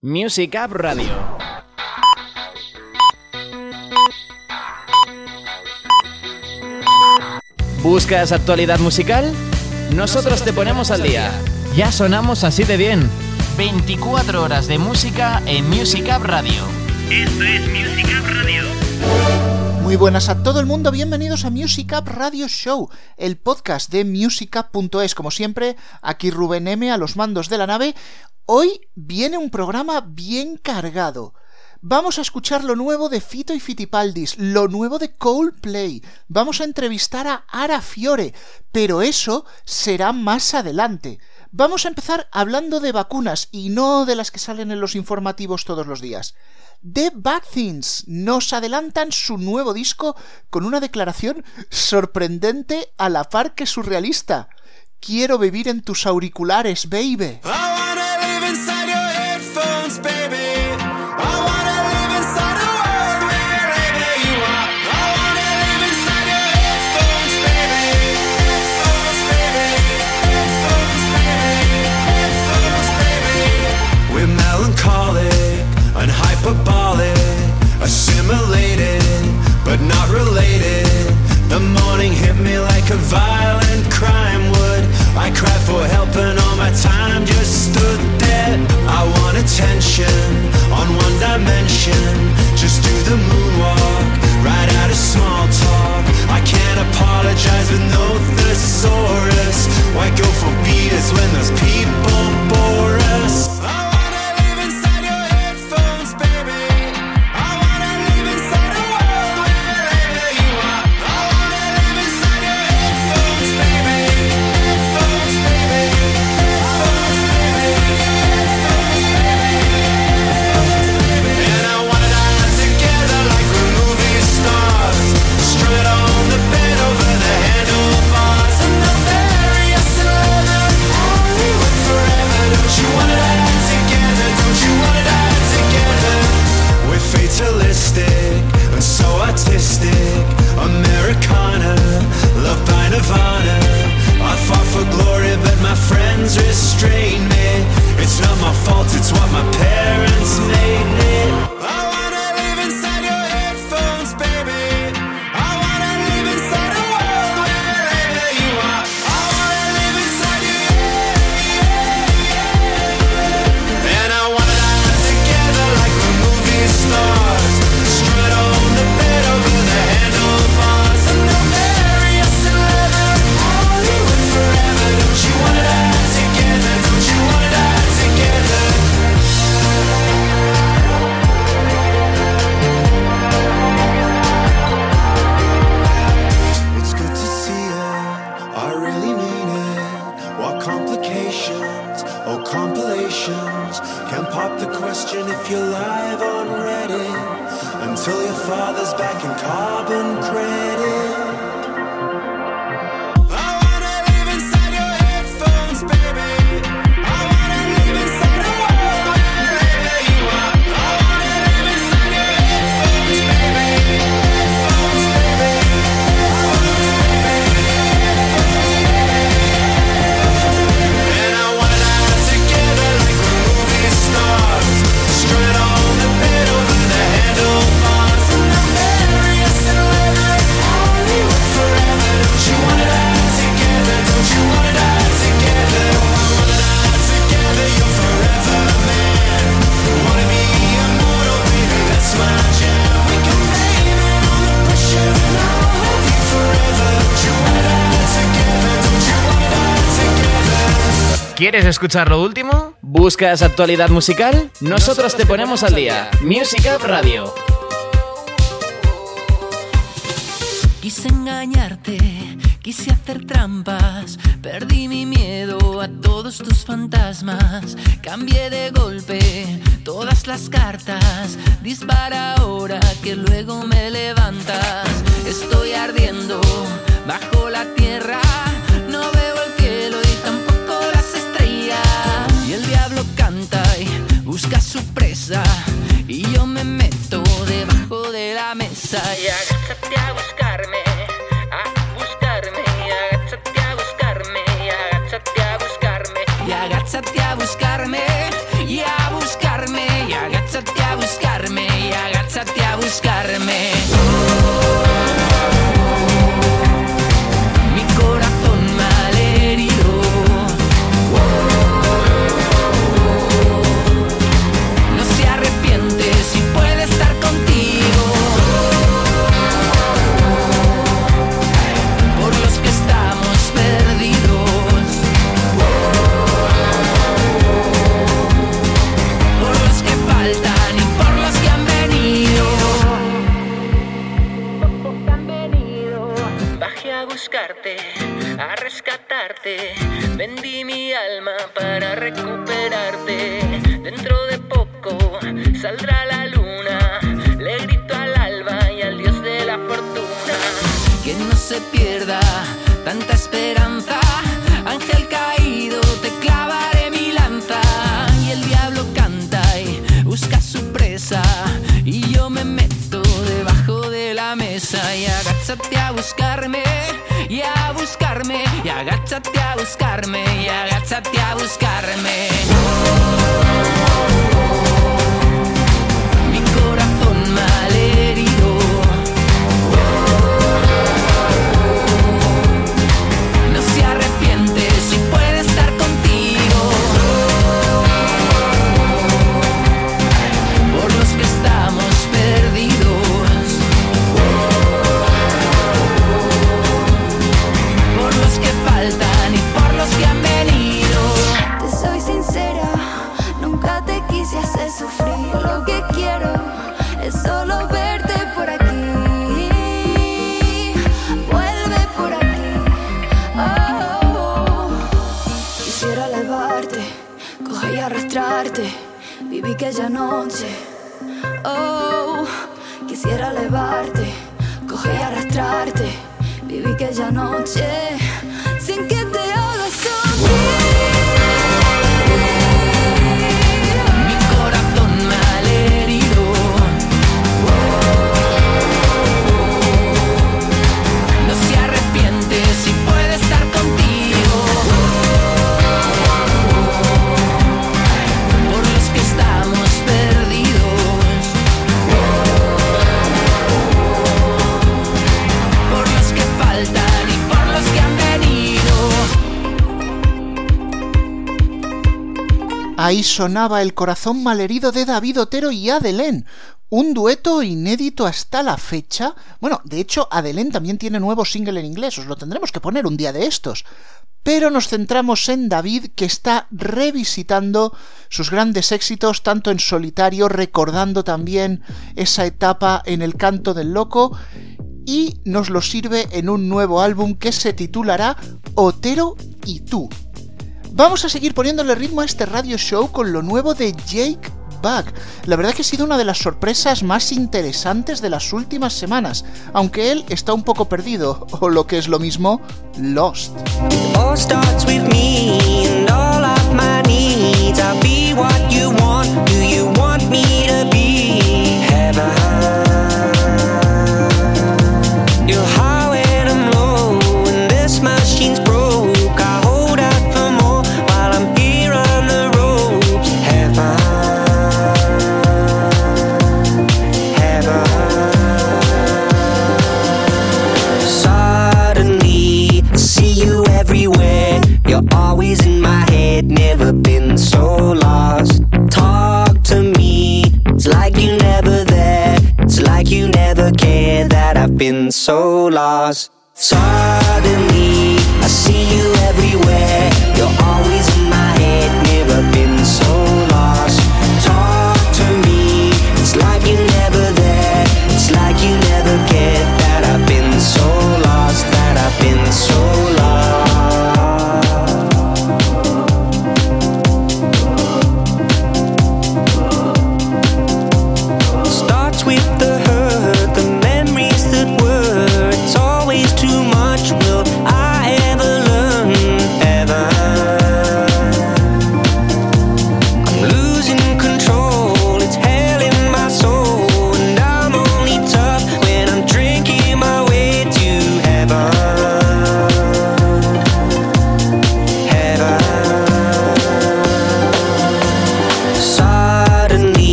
Music App Radio. ¿Buscas actualidad musical? Nosotros te ponemos al día. Ya sonamos así de bien. 24 horas de música en Music App Radio. Esto es Music App Radio. Muy buenas a todo el mundo, bienvenidos a Music Up Radio Show, el podcast de musicup.es. Como siempre, aquí Rubén M a los mandos de la nave. Hoy viene un programa bien cargado. Vamos a escuchar lo nuevo de Fito y Fitipaldis, lo nuevo de Coldplay. Vamos a entrevistar a Ara Fiore, pero eso será más adelante. Vamos a empezar hablando de vacunas y no de las que salen en los informativos todos los días. The Things nos adelantan su nuevo disco con una declaración sorprendente a la par que surrealista. Quiero vivir en tus auriculares, baby. assimilated, like a violent crime would. I cried for help and all my time just stood there. I want attention on one dimension. Just do the moonwalk, right out of small talk. I can't apologize with no thesaurus. Why go for beers when those people bore ¿Quieres escuchar lo último? ¿Buscas actualidad musical? Nosotros te ponemos al día. Music Up Radio. Quise engañarte, quise hacer trampas, perdí mi miedo a todos tus fantasmas, cambié de golpe las cartas, dispara ahora que luego me levantas. Estoy ardiendo bajo la tierra, no veo el cielo busca su presa, y yo me meto debajo de la mesa y agáchate a buscarme. Buscarme, agáchate a buscarme, agáchate a buscarme, y agáchate a buscarme, y a buscarme, y agáchate a buscarme, y agáchate a buscarme. Tanta esperanza. Ángel caído, te clavaré mi lanza. Y el diablo canta y busca su presa. Y yo me meto debajo de la mesa. Y agáchate a buscarme, y a buscarme. Y agáchate a buscarme, y agáchate a buscarme. Ahí sonaba el corazón malherido de David Otero y Adelén. Un dueto inédito hasta la fecha. Bueno, de hecho, Adelén también tiene nuevo single en inglés, os lo tendremos que poner un día de estos. Pero nos centramos en David, que está revisitando sus grandes éxitos, tanto en solitario, recordando también esa etapa en el canto del loco, y nos lo sirve en un nuevo álbum que se titulará Otero y tú. Vamos a seguir poniéndole ritmo a este radio show con lo nuevo de Jake Bug. La verdad que ha sido una de las sorpresas más interesantes de las últimas semanas, aunque él está un poco perdido, o lo que es lo mismo, lost. Cared that I've been so lost. Suddenly, I see you everywhere. You're always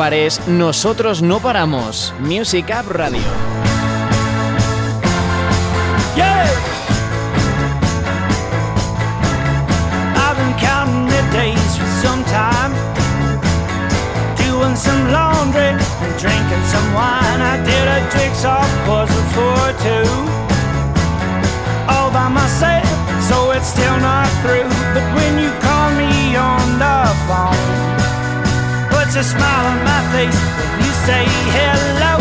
pares, nosotros no paramos. Music Up Radio. I've been counting the days for some time. Doing some laundry and drinking some wine. I did a jigsaw puzzle for two. All by myself, so it's still not through. But when a smile on my face when you say hello.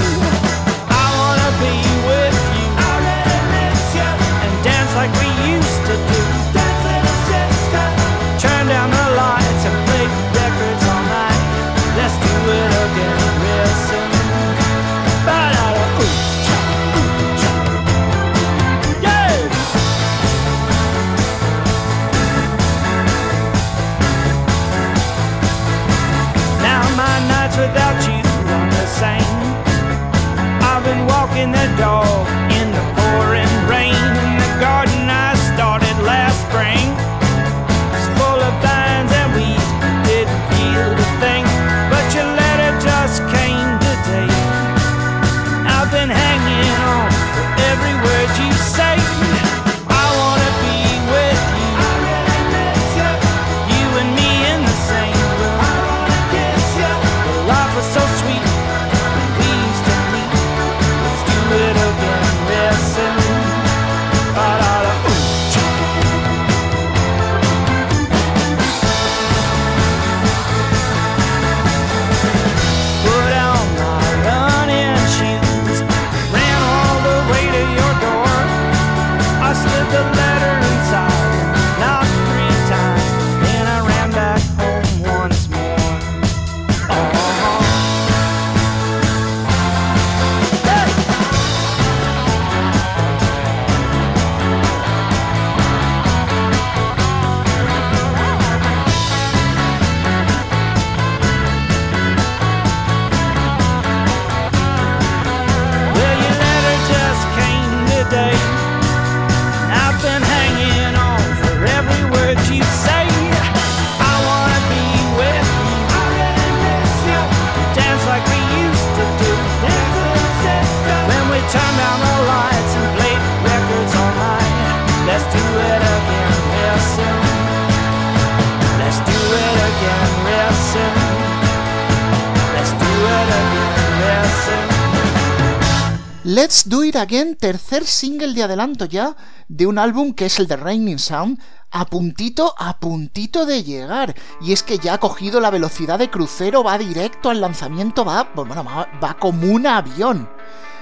Single de adelanto ya de un álbum que es el de Raining Sound, a puntito, a puntito de llegar. Y es que ya ha cogido la velocidad de crucero, va directo al lanzamiento, va, bueno, va, va como un avión.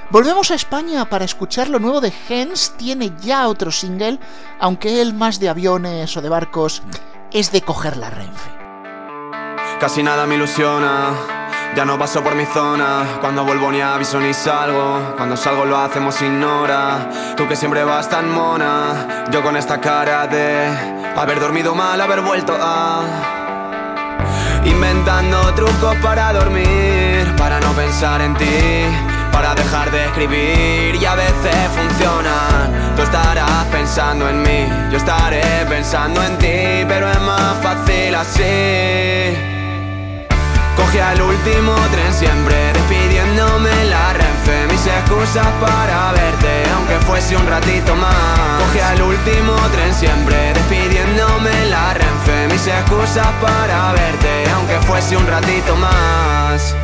Volvemos a España para escuchar lo nuevo de Hens, tiene ya otro single, aunque él más de aviones o de barcos es de coger la Renfe. Casi nada me ilusiona. Ya no paso por mi zona. Cuando vuelvo ni aviso ni salgo. Cuando salgo lo hacemos sin hora. Tú que siempre vas tan mona. Yo con esta cara de haber dormido mal, haber vuelto a. Inventando trucos para dormir. Para no pensar en ti. para dejar de escribir y a veces funcionan. Tú estarás pensando en mí, yo estaré pensando en ti, pero es más fácil así. Cogí al último tren siempre despidiéndome la renfe Mis excusas para verte aunque fuese un ratito más Cogí al último tren siempre despidiéndome la renfe Mis excusas para verte aunque fuese un ratito más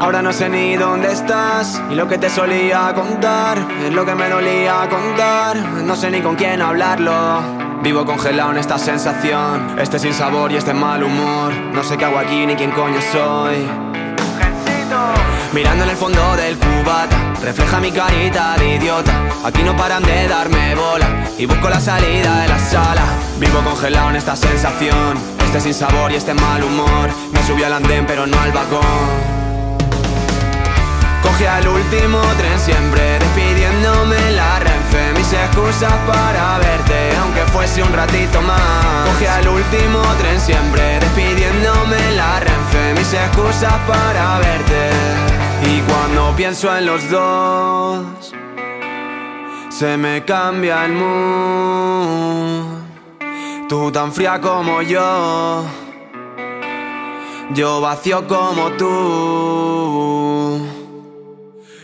Ahora no sé ni dónde estás y lo que te solía contar es lo que me dolía contar. No sé ni con quién hablarlo. Vivo congelado en esta sensación, este sin sabor y este mal humor. No sé qué hago aquí ni quién coño soy. Mirando en el fondo del cubata, refleja mi carita de idiota. Aquí no paran de darme bola y busco la salida de la sala. Vivo congelado en esta sensación, este sin sabor y este mal humor. Me subí al andén pero no al vagón. Cogí al último tren siempre despidiéndome la renfe. Mis excusas para verte aunque fuese un ratito más. Cogí al último tren siempre despidiéndome la renfe. Mis excusas para verte. Y cuando pienso en los dos Se me cambia el mood. Tú tan fría como yo Yo vacío como tú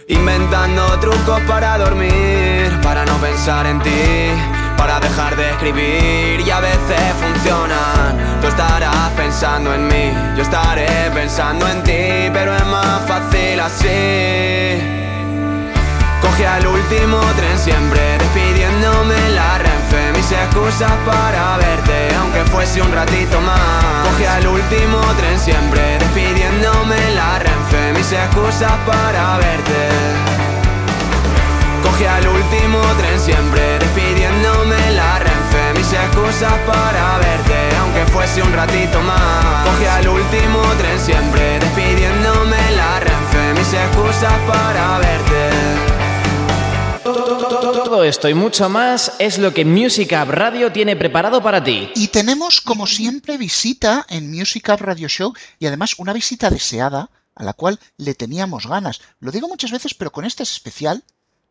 Inventando trucos para dormir, para no pensar en ti, para dejar de escribir y a veces funcionan. Tú estarás pensando en mí, yo estaré pensando en ti, pero es más fácil así. Cogí al último tren siempre despidiéndome la Mis excusas para verte aunque fuese un ratito más. Cogí al último tren siempre despidiéndome la renfe Mis excusas para verte. Cogí al último tren siempre despidiéndome la renfe Mis excusas para verte aunque fuese un ratito más. Cogí al último tren siempre despidiéndome la renfe Mis excusas para verte todo esto y mucho más es lo que Music Up Radio tiene preparado para ti. Y tenemos, como siempre, visita en Music Up Radio Show y además una visita deseada a la cual le teníamos ganas. Lo digo muchas veces, pero con este es especial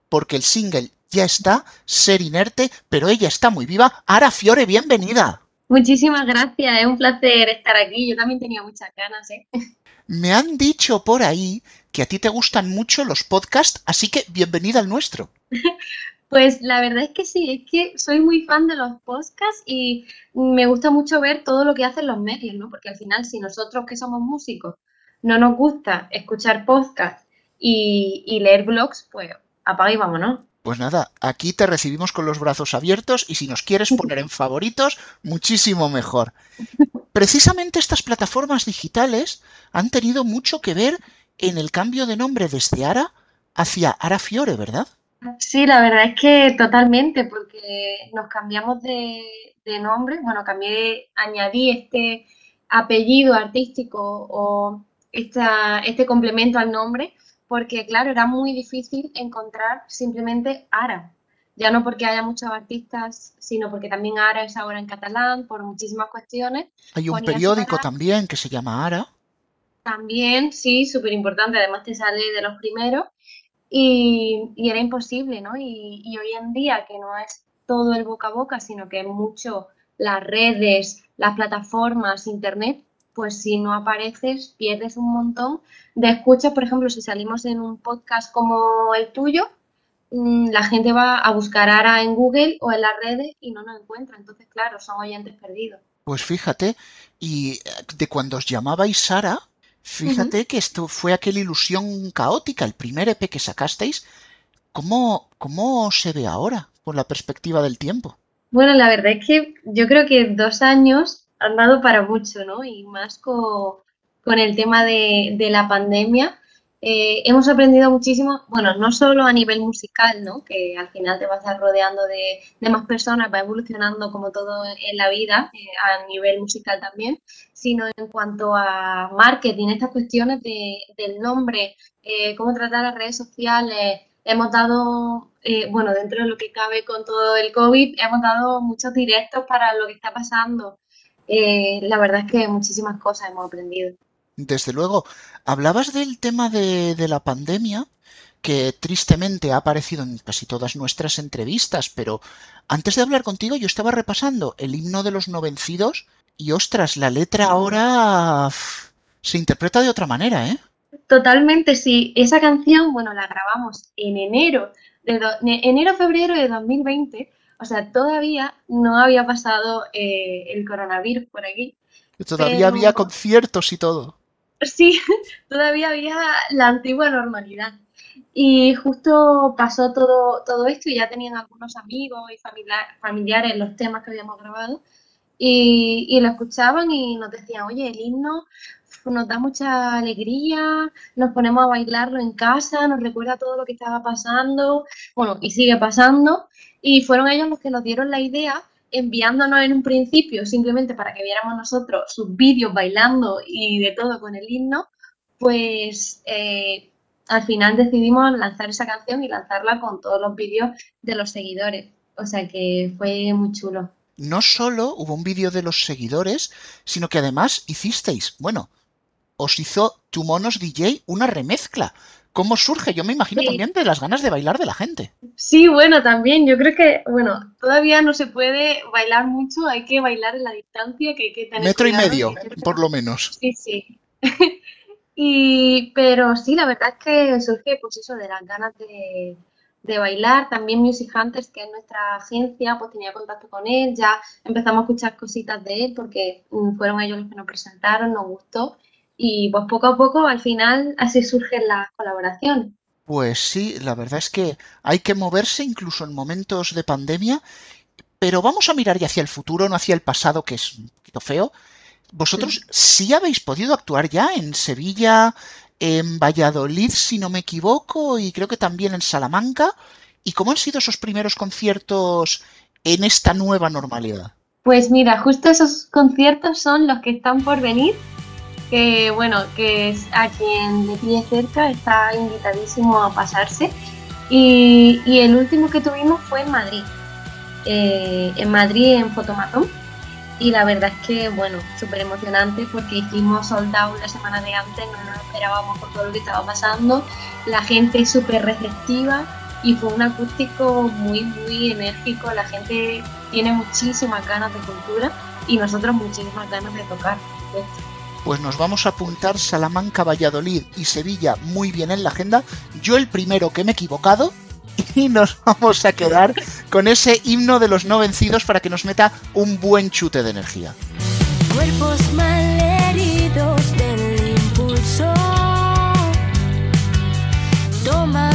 porque el single ya está, Ser Inerte, pero ella está muy viva. Ara Fiore, bienvenida. Muchísimas gracias, es un placer estar aquí. Yo también tenía muchas ganas. ¿eh? Me han dicho por ahí que a ti te gustan mucho los podcasts, así que bienvenida al nuestro. Pues la verdad es que sí, es que soy muy fan de los podcasts y me gusta mucho ver todo lo que hacen los medios, ¿no? Porque al final, si nosotros que somos músicos no nos gusta escuchar podcasts y, leer blogs, pues apaga y vámonos. Pues nada, aquí te recibimos con los brazos abiertos y si nos quieres poner en favoritos, muchísimo mejor. Precisamente estas plataformas digitales han tenido mucho que ver en el cambio de nombre desde Ara hacia Ara Fiore, ¿verdad? Sí, la verdad es que totalmente, porque nos cambiamos de, nombre, bueno, cambié, añadí este apellido artístico o este complemento al nombre, porque claro, era muy difícil encontrar simplemente Ara. Ya no porque haya muchos artistas, sino porque también Ara es ahora en catalán, por muchísimas cuestiones. Hay un periódico también que se llama Ara. También, sí, súper importante, además te sale de los primeros y, era imposible, ¿no? Y, hoy en día que no es todo el boca a boca, sino que es mucho las redes, las plataformas, internet, pues si no apareces pierdes un montón de escuchas. Por ejemplo, si salimos en un podcast como el tuyo, mm, la gente va a buscar Ara en Google o en las redes y no nos encuentra. Entonces, claro, son oyentes perdidos. Pues fíjate, y de cuando os llamabais Sara, Fíjate que esto fue aquella ilusión caótica, el primer EP que sacasteis. ¿Cómo, ¿Cómo se ve ahora con la perspectiva del tiempo? Bueno, la verdad es que yo creo que dos años han dado para mucho, ¿no? Y más con, el tema de, de la pandemia. Eh, hemos aprendido muchísimo, bueno, no solo a nivel musical, ¿no? que al final te vas rodeando de, más personas, va evolucionando como todo en la vida, eh, a nivel musical también, sino en cuanto a marketing, estas cuestiones del nombre, eh, cómo tratar las redes sociales. Hemos dado, bueno, dentro de lo que cabe con todo el COVID, hemos dado muchos directos para lo que está pasando. la verdad es que muchísimas cosas hemos aprendido. Desde luego, hablabas del tema de, de la pandemia, que tristemente ha aparecido en casi todas nuestras entrevistas, pero antes de hablar contigo yo estaba repasando el himno de los no vencidos y ostras, la letra ahora se interpreta de otra manera, ¿eh? Totalmente, sí. Esa canción, bueno, la grabamos en enero, de enero-febrero de 2020. O sea, todavía no había pasado eh, el coronavirus por aquí. Todavía Pero- había conciertos y todo. Sí, todavía había la antigua normalidad. Y justo pasó todo, todo esto y ya tenían algunos amigos y familia- familiares los temas que habíamos grabado y, y lo escuchaban y nos decían, oye, el himno nos da mucha alegría, nos ponemos a bailarlo en casa, nos recuerda todo lo que estaba pasando, bueno, y sigue pasando. Y fueron ellos los que nos dieron la idea enviándonos en un principio simplemente para que viéramos nosotros sus vídeos bailando y de todo con el himno, pues eh, al final decidimos lanzar esa canción y lanzarla con todos los vídeos de los seguidores. O sea que fue muy chulo. No solo hubo un vídeo de los seguidores, sino que además hicisteis, bueno, os hizo Tu Monos DJ una remezcla. ¿Cómo surge? Yo me imagino Sí. también de las ganas de bailar de la gente. Sí, bueno, también yo creo que, bueno, todavía no se puede bailar mucho, hay que bailar en la distancia, que hay que tener Metro y medio, por lo menos. Sí, sí. y, pero sí, la verdad es que surge pues eso de las ganas de, de bailar. También Music Hunters, que es nuestra agencia, pues tenía contacto con él, ya empezamos a escuchar cositas de él porque mm, fueron ellos los que nos presentaron, nos gustó. Y pues poco a poco, al final, así surgen las colaboraciones. Pues sí, la verdad es que hay que moverse incluso en momentos de pandemia, pero vamos a mirar ya hacia el futuro, no hacia el pasado, que es un poquito feo. Vosotros sí habéis podido actuar ya en Sevilla, en Valladolid, si no me equivoco, y creo que también en Salamanca. ¿Y cómo han sido esos primeros conciertos en esta nueva normalidad? Pues mira, justo esos conciertos son los que están por venir, que bueno, que es a quien le pille cerca está invitadísimo a pasarse. Y, y el último que tuvimos fue en Madrid, eh, en Madrid en Fotomatón. Y la verdad es que, bueno, súper emocionante porque hicimos sold out la semana de antes, no nos esperábamos por todo lo que estaba pasando. La gente súper receptiva y fue un acústico muy, muy enérgico. La gente tiene muchísimas ganas de cultura y nosotros muchísimas ganas de tocar. Pues nos vamos a apuntar Salamanca, Valladolid y Sevilla muy bien en la agenda. Yo el primero que me he equivocado y nos vamos a quedar con ese himno de los no vencidos para que nos meta un buen chute de energía. Cuerpos malheridos del impulso toman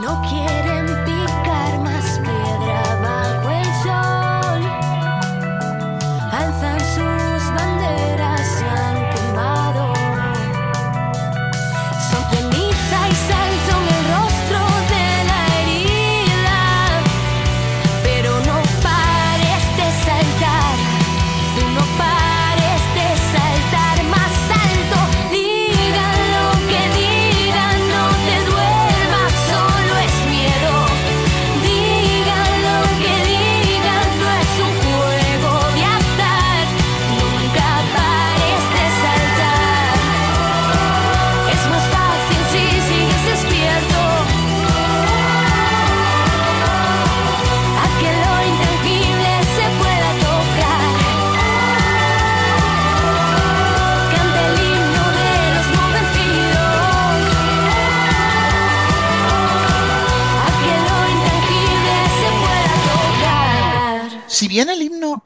No quieren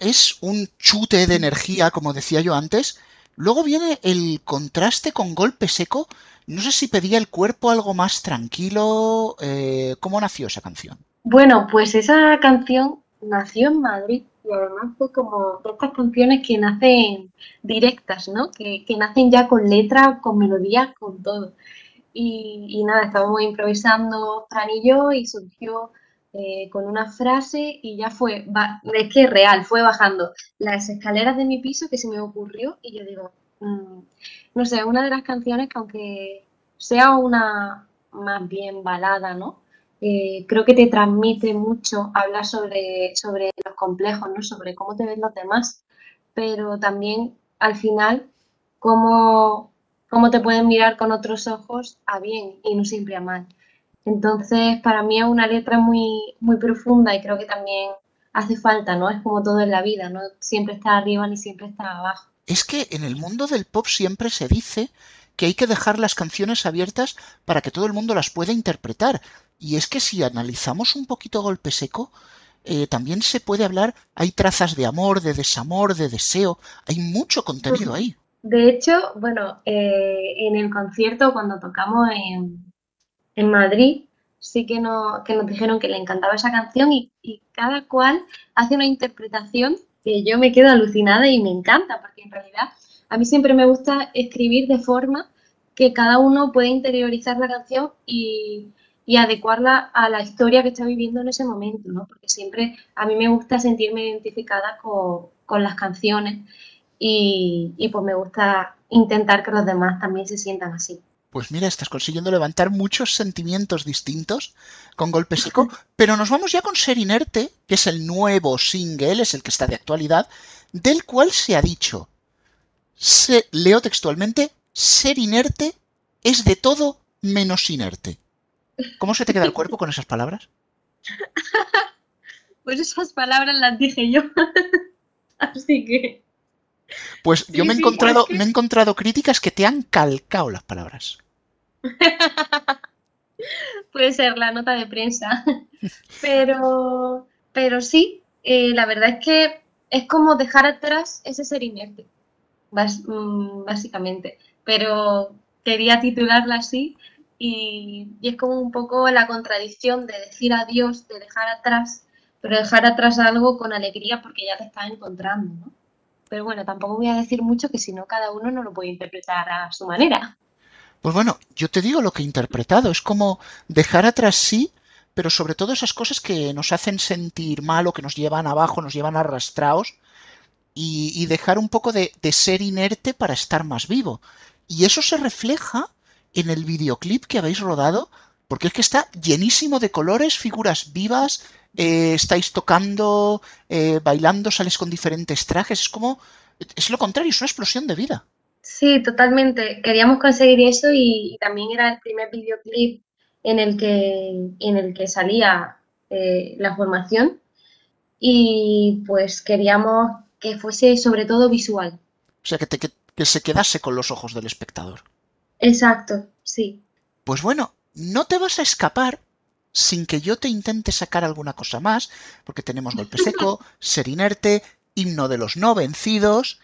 es un chute de energía, como decía yo antes. Luego viene el contraste con golpe seco. No sé si pedía el cuerpo algo más tranquilo. eh, ¿Cómo nació esa canción? Bueno, pues esa canción nació en Madrid y además fue como de estas canciones que nacen directas, ¿no? Que, que nacen ya con letra, con melodía, con todo. Y, nada, estábamos improvisando Fran y surgió eh, con una frase y ya fue, es que real, fue bajando las escaleras de mi piso que se me ocurrió y yo digo, mm, no sé, una de las canciones que aunque sea una más bien balada, ¿no? Eh, creo que te transmite mucho hablar sobre, sobre los complejos, ¿no? Sobre cómo te ven los demás, pero también al final cómo, cómo te pueden mirar con otros ojos a bien y no siempre a mal. Entonces, para mí es una letra muy, muy profunda y creo que también hace falta, ¿no? Es como todo en la vida, no siempre está arriba ni siempre está abajo. Es que en el mundo del pop siempre se dice que hay que dejar las canciones abiertas para que todo el mundo las pueda interpretar. Y es que si analizamos un poquito golpe seco, eh, también se puede hablar, hay trazas de amor, de desamor, de deseo, hay mucho contenido ahí. De hecho, bueno, eh, en el concierto cuando tocamos en, en Madrid, sí que, no, que nos dijeron que le encantaba esa canción y, y cada cual hace una interpretación que yo me quedo alucinada y me encanta, porque en realidad a mí siempre me gusta escribir de forma que cada uno puede interiorizar la canción y, y adecuarla a la historia que está viviendo en ese momento, ¿no? Porque siempre a mí me gusta sentirme identificada con, con las canciones y, y pues me gusta intentar que los demás también se sientan así. Pues mira, estás consiguiendo levantar muchos sentimientos distintos con golpe seco, pero nos vamos ya con Ser Inerte, que es el nuevo single, es el que está de actualidad, del cual se ha dicho, se, leo textualmente, Ser Inerte es de todo menos inerte. ¿Cómo se te queda el cuerpo con esas palabras? Pues esas palabras las dije yo. Así que Pues yo Sí, me he sí, encontrado, es que- me he encontrado críticas que te han calcado las palabras. puede ser la nota de prensa. Pero, pero sí, eh, la verdad es que es como dejar atrás ese ser inerte, mm, básicamente. Pero quería titularla así y, y es como un poco la contradicción de decir adiós, de dejar atrás, pero dejar atrás algo con alegría porque ya te estás encontrando, ¿no? Pero bueno, tampoco voy a decir mucho que si no cada uno no lo puede interpretar a su manera. Pues bueno, yo te digo lo que he interpretado, es como dejar atrás sí, pero sobre todo esas cosas que nos hacen sentir mal o que nos llevan abajo, nos llevan arrastrados, y, dejar un poco de ser inerte para estar más vivo. Y eso se refleja en el videoclip que habéis rodado, porque es que está llenísimo de colores, figuras vivas, eh, estáis tocando, eh, bailando, sales con diferentes trajes, es como, es lo contrario, es una explosión de vida. Sí, totalmente. Queríamos conseguir eso y, y también era el primer videoclip en el que, en el que salía eh, la formación y pues queríamos que fuese sobre todo visual. O sea, que, te- que- que se quedase con los ojos del espectador. Exacto, sí. Pues bueno, no te vas a escapar sin que yo te intente sacar alguna cosa más, porque tenemos golpe seco, ser inerte, himno de los no vencidos.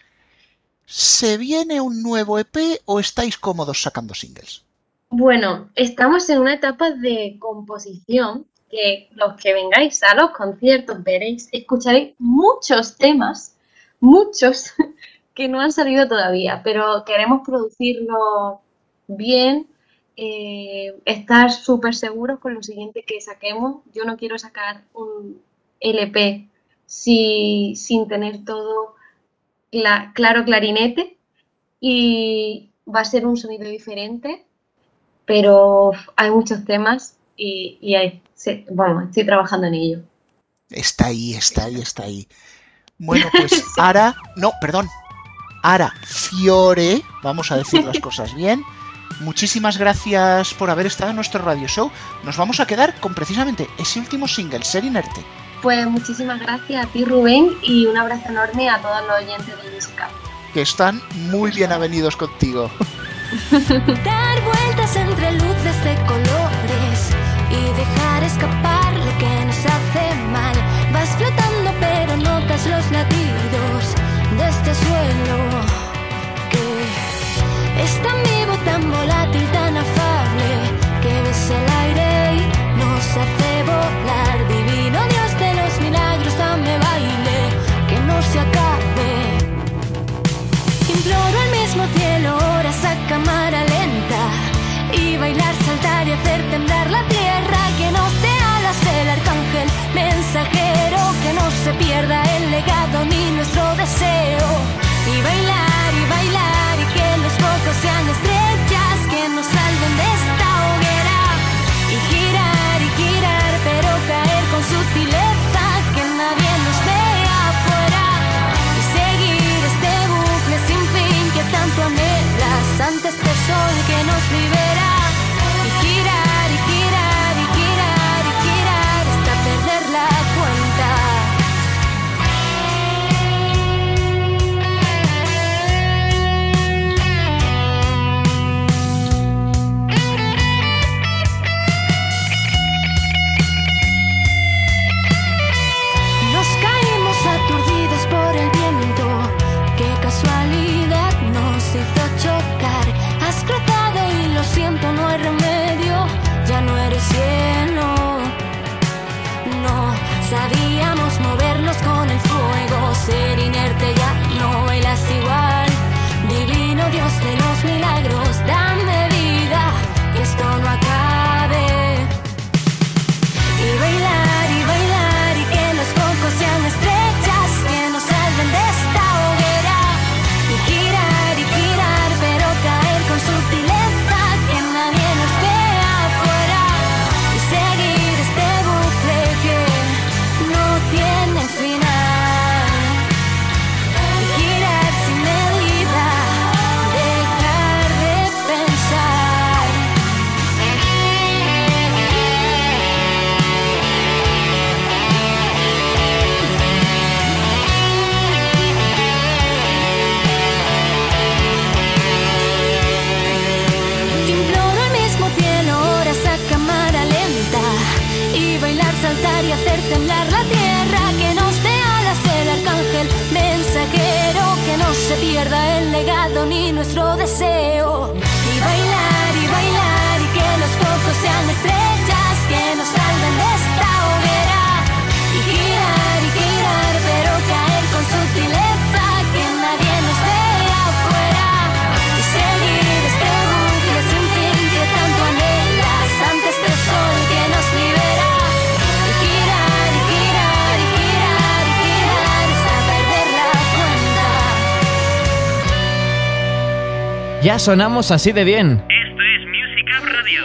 ¿Se viene un nuevo EP o estáis cómodos sacando singles? Bueno, estamos en una etapa de composición que los que vengáis a los conciertos veréis, escucharéis muchos temas, muchos que no han salido todavía, pero queremos producirlo bien, eh, estar súper seguros con lo siguiente que saquemos. Yo no quiero sacar un LP si- sin tener todo cla- claro clarinete y va a ser un sonido diferente pero hay muchos temas y, y hay- sí, bueno, estoy trabajando en ello. Está ahí, está ahí, está ahí. Bueno, pues Ara, no, perdón, Ara Fiore, vamos a decir las cosas bien. Muchísimas gracias por haber estado en nuestro radio show. Nos vamos a quedar con precisamente ese último single, Ser Inerte. Pues muchísimas gracias a ti, Rubén, y un abrazo enorme a todos los oyentes de música. Que están muy bien avenidos contigo. Dar vueltas entre luces de colores y dejar escapar lo que nos hace mal. Vas flotando, pero notas los latidos de este suelo. Es tan vivo, tan volátil, tan afable, que ves el aire y nos hace volar. Divino Dios de los milagros, dame baile, que no se acabe. Imploro al mismo cielo horas a cámara lenta y bailar, saltar y hacer temblar la tierra que nos dé alas el arcángel mensajero que no se pierda el legado ni nuestro deseo y sea sonamos así de bien. Esto es Music Up Radio.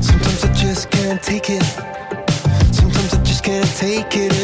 Sometimes I just can't take it. Sometimes I just can't take it.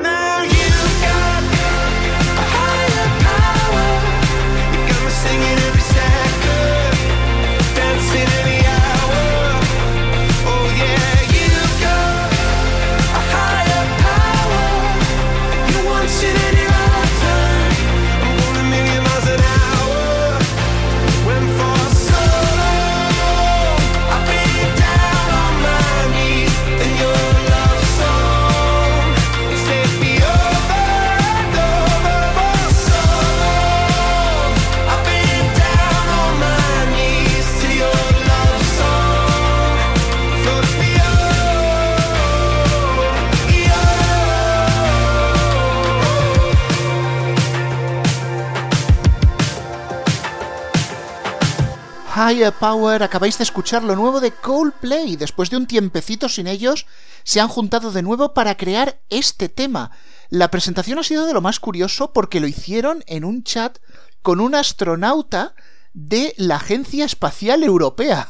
Higher Power, acabáis de escuchar lo nuevo de Coldplay. Después de un tiempecito sin ellos, se han juntado de nuevo para crear este tema. La presentación ha sido de lo más curioso porque lo hicieron en un chat con un astronauta de la Agencia Espacial Europea.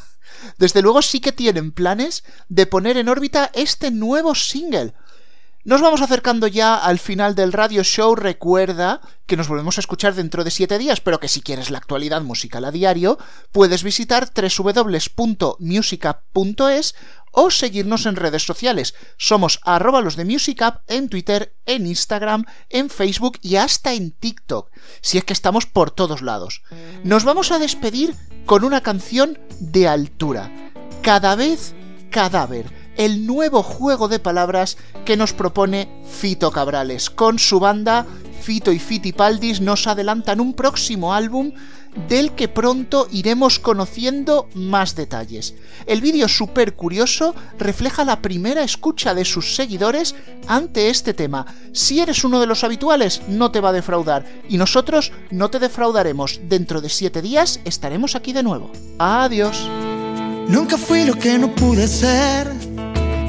Desde luego sí que tienen planes de poner en órbita este nuevo single. Nos vamos acercando ya al final del radio show. Recuerda que nos volvemos a escuchar dentro de 7 días, pero que si quieres la actualidad musical a diario, puedes visitar www.musicup.es o seguirnos en redes sociales. Somos arroba los de Musicup en Twitter, en Instagram, en Facebook y hasta en TikTok. Si es que estamos por todos lados. Nos vamos a despedir con una canción de altura. Cada vez cadáver el nuevo juego de palabras que nos propone Fito Cabrales. Con su banda, Fito y Fitipaldis nos adelantan un próximo álbum del que pronto iremos conociendo más detalles. El vídeo súper curioso refleja la primera escucha de sus seguidores ante este tema. Si eres uno de los habituales, no te va a defraudar. Y nosotros no te defraudaremos. Dentro de siete días estaremos aquí de nuevo. Adiós. Nunca fui lo que no pude ser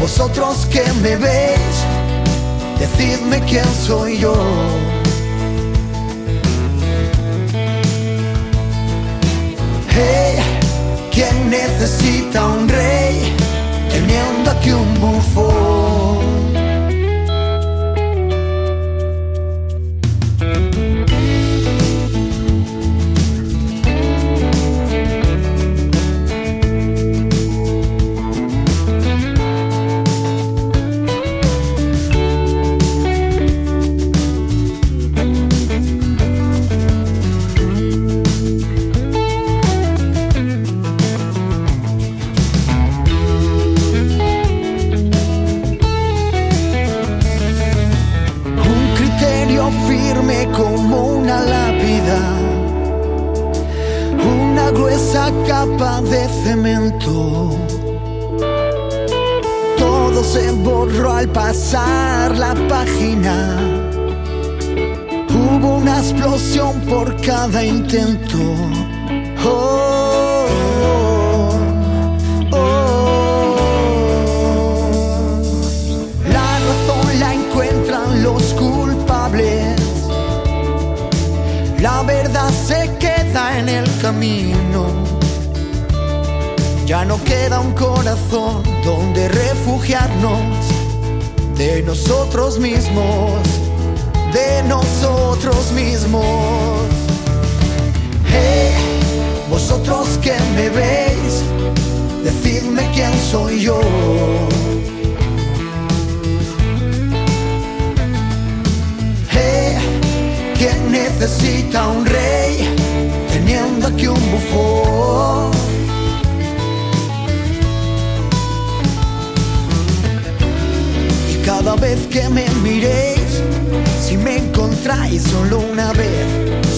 Vosotros que me veis, decidme quién soy yo. Hey, ¿quién necesita un rey teniendo aquí un bufón? Capa de cemento. Todo se borró al pasar la página. Hubo una explosión por cada intento. Oh, oh, oh. La razón la encuentran los culpables. La verdad se queda en el camino. Ya no queda un corazón donde refugiarnos de nosotros mismos, de nosotros mismos. Hey, vosotros que me veis, decidme quién soy yo. Hey, ¿quién necesita un rey teniendo aquí un bufón? Cada vez que me miréis, si me encontráis solo una vez,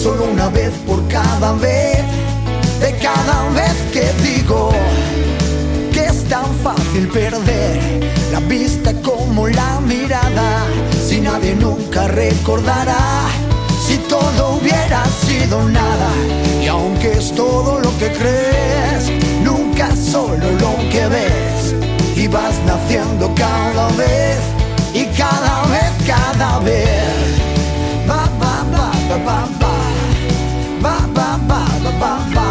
solo una vez por cada vez, de cada vez que digo que es tan fácil perder la vista como la mirada, si nadie nunca recordará. Si todo hubiera sido nada, y aunque es todo lo que crees, nunca solo lo que ves, y vas naciendo cada vez, y cada vez, cada vez. Ba, ba, ba, ba. Ba, ba, ba, ba, ba, ba. Ba,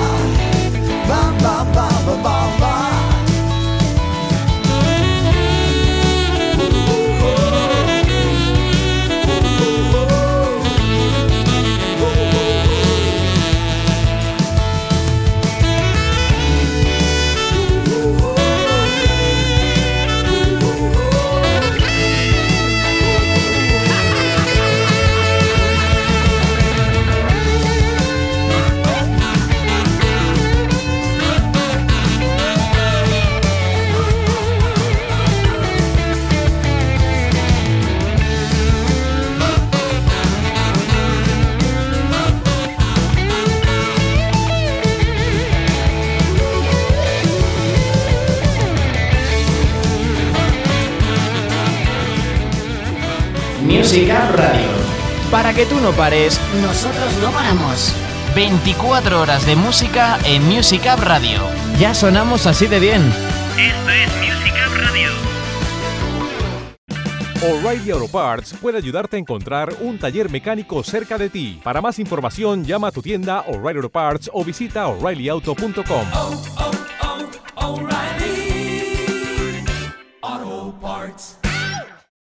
no pares, Nosotros no paramos. 24 horas de música en Music Up Radio. Ya sonamos así de bien. Esto es Music Up Radio. O'Reilly Auto Parts puede ayudarte a encontrar un taller mecánico cerca de ti. Para más información, llama a tu tienda O'Reilly Auto Parts o visita oreillyauto.com. oh, oh, O'Reilly.